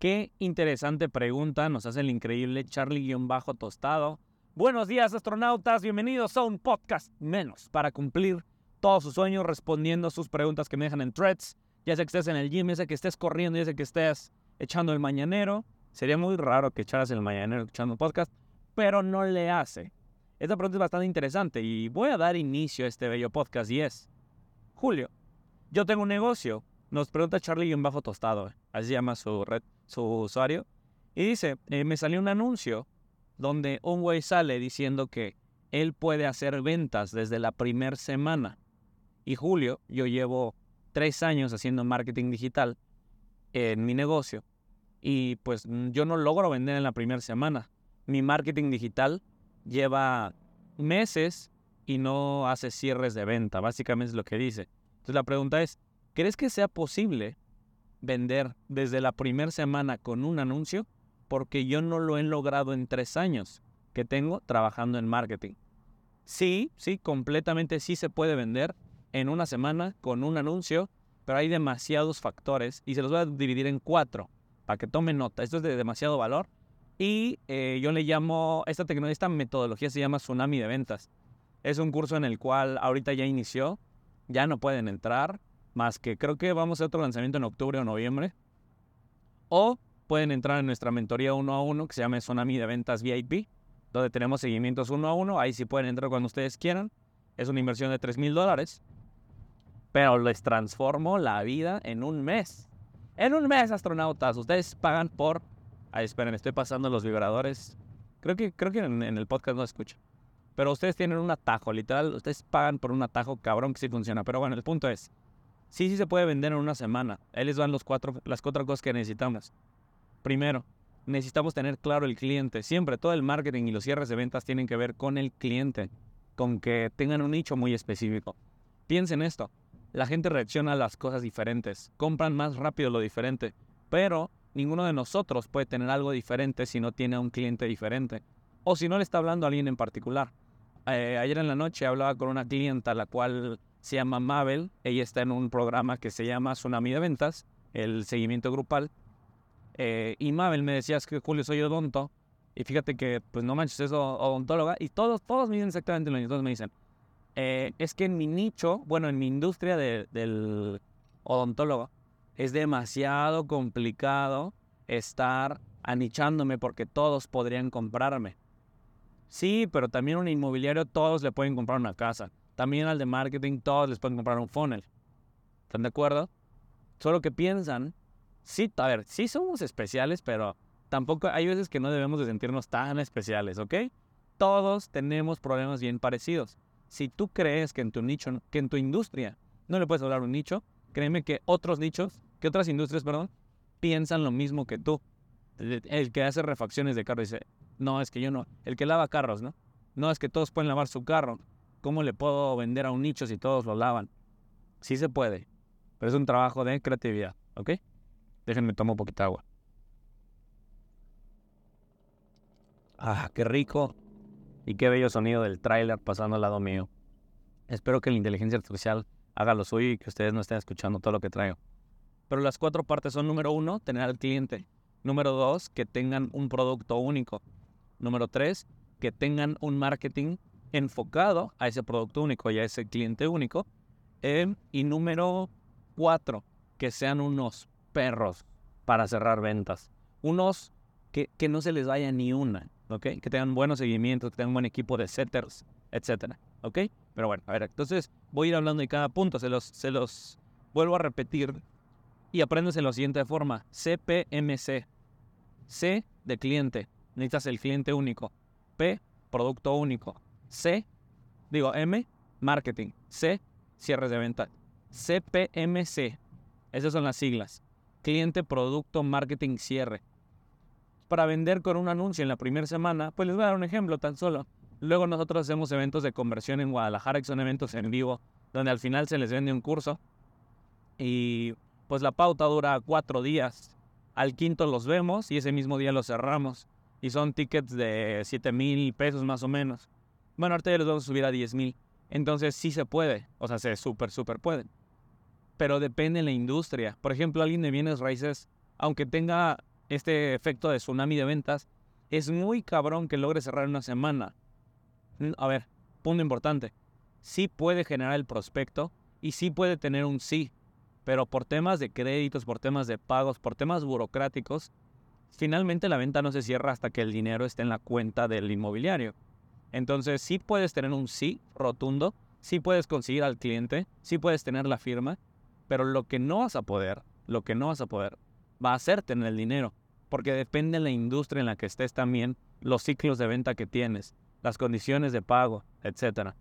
Qué interesante pregunta nos hace el increíble Charlie-Tostado. Buenos días, astronautas. Bienvenidos a un podcast menos para cumplir todos sus sueños respondiendo a sus preguntas que me dejan en threads. Ya sea que estés en el gym, ya sea que estés corriendo, ya sea que estés echando el mañanero. Sería muy raro que echaras el mañanero echando un podcast, pero no le hace. Esta pregunta es bastante interesante y voy a dar inicio a este bello podcast y es, Julio, yo tengo un negocio. Nos pregunta Charlie-Tostado, así se llama su red, su usuario. Y dice, eh, me salió un anuncio donde un güey sale diciendo que él puede hacer ventas desde la primera semana. Y Julio, yo llevo tres años haciendo marketing digital en mi negocio y pues yo no logro vender en la primera semana. Mi marketing digital lleva meses y no hace cierres de venta, básicamente es lo que dice. Entonces la pregunta es, ¿crees que sea posible vender desde la primera semana con un anuncio? Porque yo no lo he logrado en tres años que tengo trabajando en marketing. Sí, sí, completamente sí se puede vender en una semana con un anuncio, pero hay demasiados factores y se los voy a dividir en cuatro para que tomen nota. Esto es de demasiado valor y eh, yo le llamo, esta tecnología, esta metodología se llama Tsunami de Ventas. Es un curso en el cual ahorita ya inició, ya no pueden entrar, más que creo que vamos a otro lanzamiento en octubre o noviembre. O pueden entrar en nuestra mentoría uno a uno que se llama Tsunami de Ventas VIP, donde tenemos seguimientos uno a uno. Ahí sí pueden entrar cuando ustedes quieran. Es una inversión de 3 mil dólares pero les transformo la vida en un mes. En un mes, astronautas, ustedes pagan por... Ay, esperen, estoy pasando los vibradores. Creo que, creo que en, el podcast no escucho. Pero ustedes tienen un atajo, literal, ustedes pagan por un atajo cabrón que sí funciona. Pero bueno, el punto es, sí, sí se puede vender en una semana. Ahí les van los cuatro, las cuatro cosas que necesitamos. Primero, necesitamos tener claro el cliente. Siempre todo el marketing y los cierres de ventas tienen que ver con el cliente, con que tengan un nicho muy específico. Piensen esto, la gente reacciona a las cosas diferentes, compran más rápido lo diferente, pero ninguno de nosotros puede tener algo diferente si no tiene un cliente diferente o si no le está hablando a alguien en particular. Eh, ayer en la noche hablaba con una clienta, la cual se llama Mabel, ella está en un programa que se llama Tsunami de Ventas, el seguimiento grupal, eh, y Mabel me decía, que Julio soy odonto, y fíjate que, pues no manches, es odontóloga, y todos, todos me dicen exactamente lo mismo, todos me dicen, eh, es que en mi nicho, bueno, en mi industria del odontólogo, es demasiado complicado estar anichándome porque todos podrían comprarme. Sí, pero también un inmobiliario todos le pueden comprar una casa. También al de marketing todos les pueden comprar un funnel. ¿Están de acuerdo? Solo que piensan, sí, a ver, sí somos especiales, pero tampoco hay veces que no debemos de sentirnos tan especiales, ¿ok? Todos tenemos problemas bien parecidos si tú crees que en tu nicho, que en tu industria no le puedes hablar un nicho, créeme que otros nichos, que otras industrias, perdón, piensan lo mismo que tú. El que hace refacciones de carro dice, no, es que yo no. El que lava carros, ¿no? No, es que todos pueden lavar su carro. ¿Cómo le puedo vender a un nicho si todos lo lavan? Sí se puede, pero es un trabajo de creatividad, ¿ok? Déjenme tomar un poquito de agua. Ah, qué rico. Y qué bello sonido del tráiler pasando al lado mío. Espero que la inteligencia artificial haga lo suyo y que ustedes no estén escuchando todo lo que traigo. Pero las cuatro partes son, número uno, tener al cliente. Número dos, que tengan un producto único. Número tres, que tengan un marketing enfocado a ese producto único y a ese cliente único. Em, y número cuatro, que sean unos perros para cerrar ventas. Unos que, que no se les vaya ni una. Que tengan buenos seguimientos, que tengan un buen equipo de setters, etcétera, ¿ok? Pero bueno, a ver, entonces voy a ir hablando de cada punto, se los, se los vuelvo a repetir y apréndese la siguiente forma, CPMC. C de cliente, necesitas el cliente único. P, producto único. C, digo M, marketing. C, cierres de venta. CPMC. Esas son las siglas. Cliente, producto, marketing, cierre para vender con un anuncio en la primera semana, pues les voy a dar un ejemplo tan solo. Luego nosotros hacemos eventos de conversión en Guadalajara, que son eventos en vivo, donde al final se les vende un curso. Y pues la pauta dura cuatro días. Al quinto los vemos y ese mismo día los cerramos. Y son tickets de 7 mil pesos más o menos. Bueno, ahorita ya los vamos a subir a 10 mil. Entonces sí se puede. O sea, se súper, súper pueden. Pero depende de la industria. Por ejemplo, alguien de bienes raíces, aunque tenga este efecto de tsunami de ventas, es muy cabrón que logre cerrar una semana. A ver, punto importante. Sí puede generar el prospecto y sí puede tener un sí, pero por temas de créditos, por temas de pagos, por temas burocráticos, finalmente la venta no se cierra hasta que el dinero esté en la cuenta del inmobiliario. Entonces sí puedes tener un sí rotundo, sí puedes conseguir al cliente, sí puedes tener la firma, pero lo que no vas a poder, lo que no vas a poder, va a ser tener el dinero, porque depende de la industria en la que estés también, los ciclos de venta que tienes, las condiciones de pago, etc.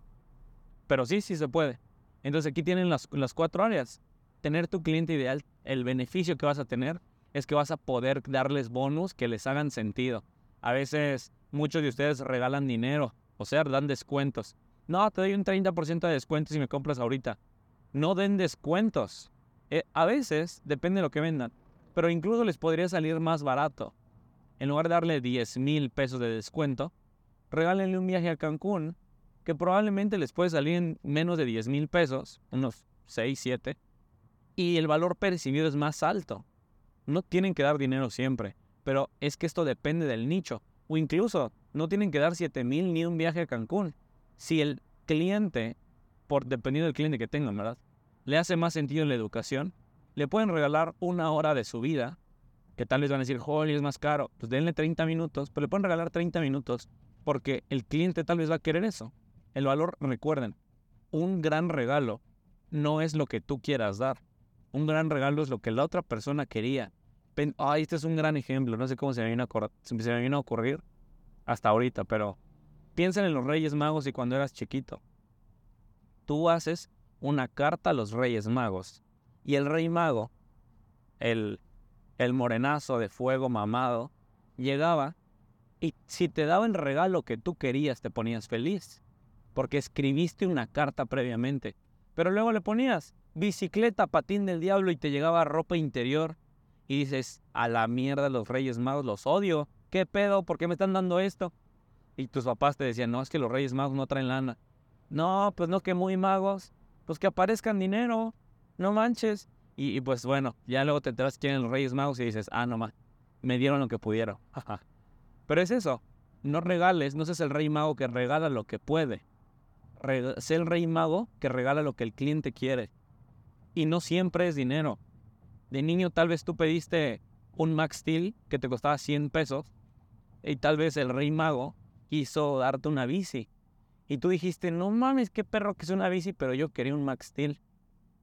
Pero sí, sí se puede. Entonces aquí tienen las, las cuatro áreas. Tener tu cliente ideal, el beneficio que vas a tener es que vas a poder darles bonus que les hagan sentido. A veces muchos de ustedes regalan dinero, o sea, dan descuentos. No, te doy un 30% de descuento si me compras ahorita. No den descuentos. Eh, a veces, depende de lo que vendan, pero incluso les podría salir más barato. En lugar de darle 10 mil pesos de descuento, regálenle un viaje a Cancún que probablemente les puede salir en menos de 10 mil pesos, unos 6, 7, y el valor percibido es más alto. No tienen que dar dinero siempre, pero es que esto depende del nicho. O incluso no tienen que dar 7 mil ni un viaje a Cancún. Si el cliente, por dependiendo del cliente que tengan, ¿verdad? Le hace más sentido en la educación, le pueden regalar una hora de su vida, que tal vez van a decir, joder, es más caro. Pues denle 30 minutos, pero le pueden regalar 30 minutos porque el cliente tal vez va a querer eso. El valor, recuerden, un gran regalo no es lo que tú quieras dar. Un gran regalo es lo que la otra persona quería. Ay, este es un gran ejemplo. No sé cómo se me vino a, ocurrir hasta ahorita, pero piensen en los Reyes Magos y cuando eras chiquito. Tú haces una carta a los Reyes Magos y el Rey Mago, el, el morenazo de fuego mamado, llegaba y si te daba el regalo que tú querías, te ponías feliz porque escribiste una carta previamente. Pero luego le ponías bicicleta, patín del diablo y te llegaba ropa interior. Y dices, a la mierda los Reyes Magos, los odio. ¿Qué pedo? ¿Por qué me están dando esto? Y tus papás te decían, no, es que los Reyes Magos no traen lana. No, pues no, que muy magos. Pues que aparezcan dinero. No manches. Y, pues bueno, ya luego te enteras quién los Reyes Magos y dices, ah, no más, me dieron lo que pudieron. Pero es eso, no regales, no seas el Rey Mago que regala lo que puede sé el rey mago que regala lo que el cliente quiere. Y no siempre es dinero. De niño tal vez tú pediste un Max Steel que te costaba 100 pesos y tal vez el rey mago quiso darte una bici. Y tú dijiste, no mames, qué perro que es una bici, pero yo quería un Max Steel.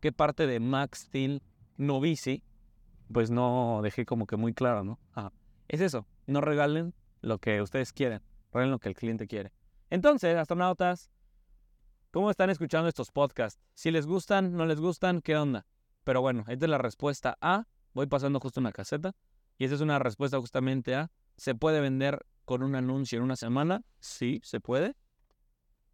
¿Qué parte de Max Steel no bici? Pues no dejé como que muy claro, ¿no? Es eso, no regalen lo que ustedes quieren, regalen lo que el cliente quiere. Entonces, astronautas, ¿Cómo están escuchando estos podcasts? Si les gustan, no les gustan, ¿qué onda? Pero bueno, esta es la respuesta A. Voy pasando justo una caseta. Y esa es una respuesta justamente a. ¿Se puede vender con un anuncio en una semana? Sí, se puede.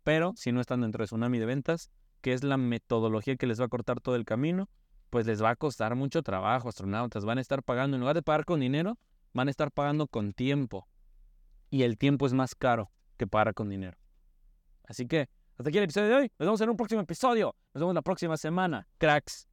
Pero si no están dentro de Tsunami de Ventas, que es la metodología que les va a cortar todo el camino, pues les va a costar mucho trabajo, astronautas. Van a estar pagando, en lugar de pagar con dinero, van a estar pagando con tiempo. Y el tiempo es más caro que pagar con dinero. Así que hasta aquí el episodio de hoy. Nos vemos en un próximo episodio. Nos vemos la próxima semana. Cracks.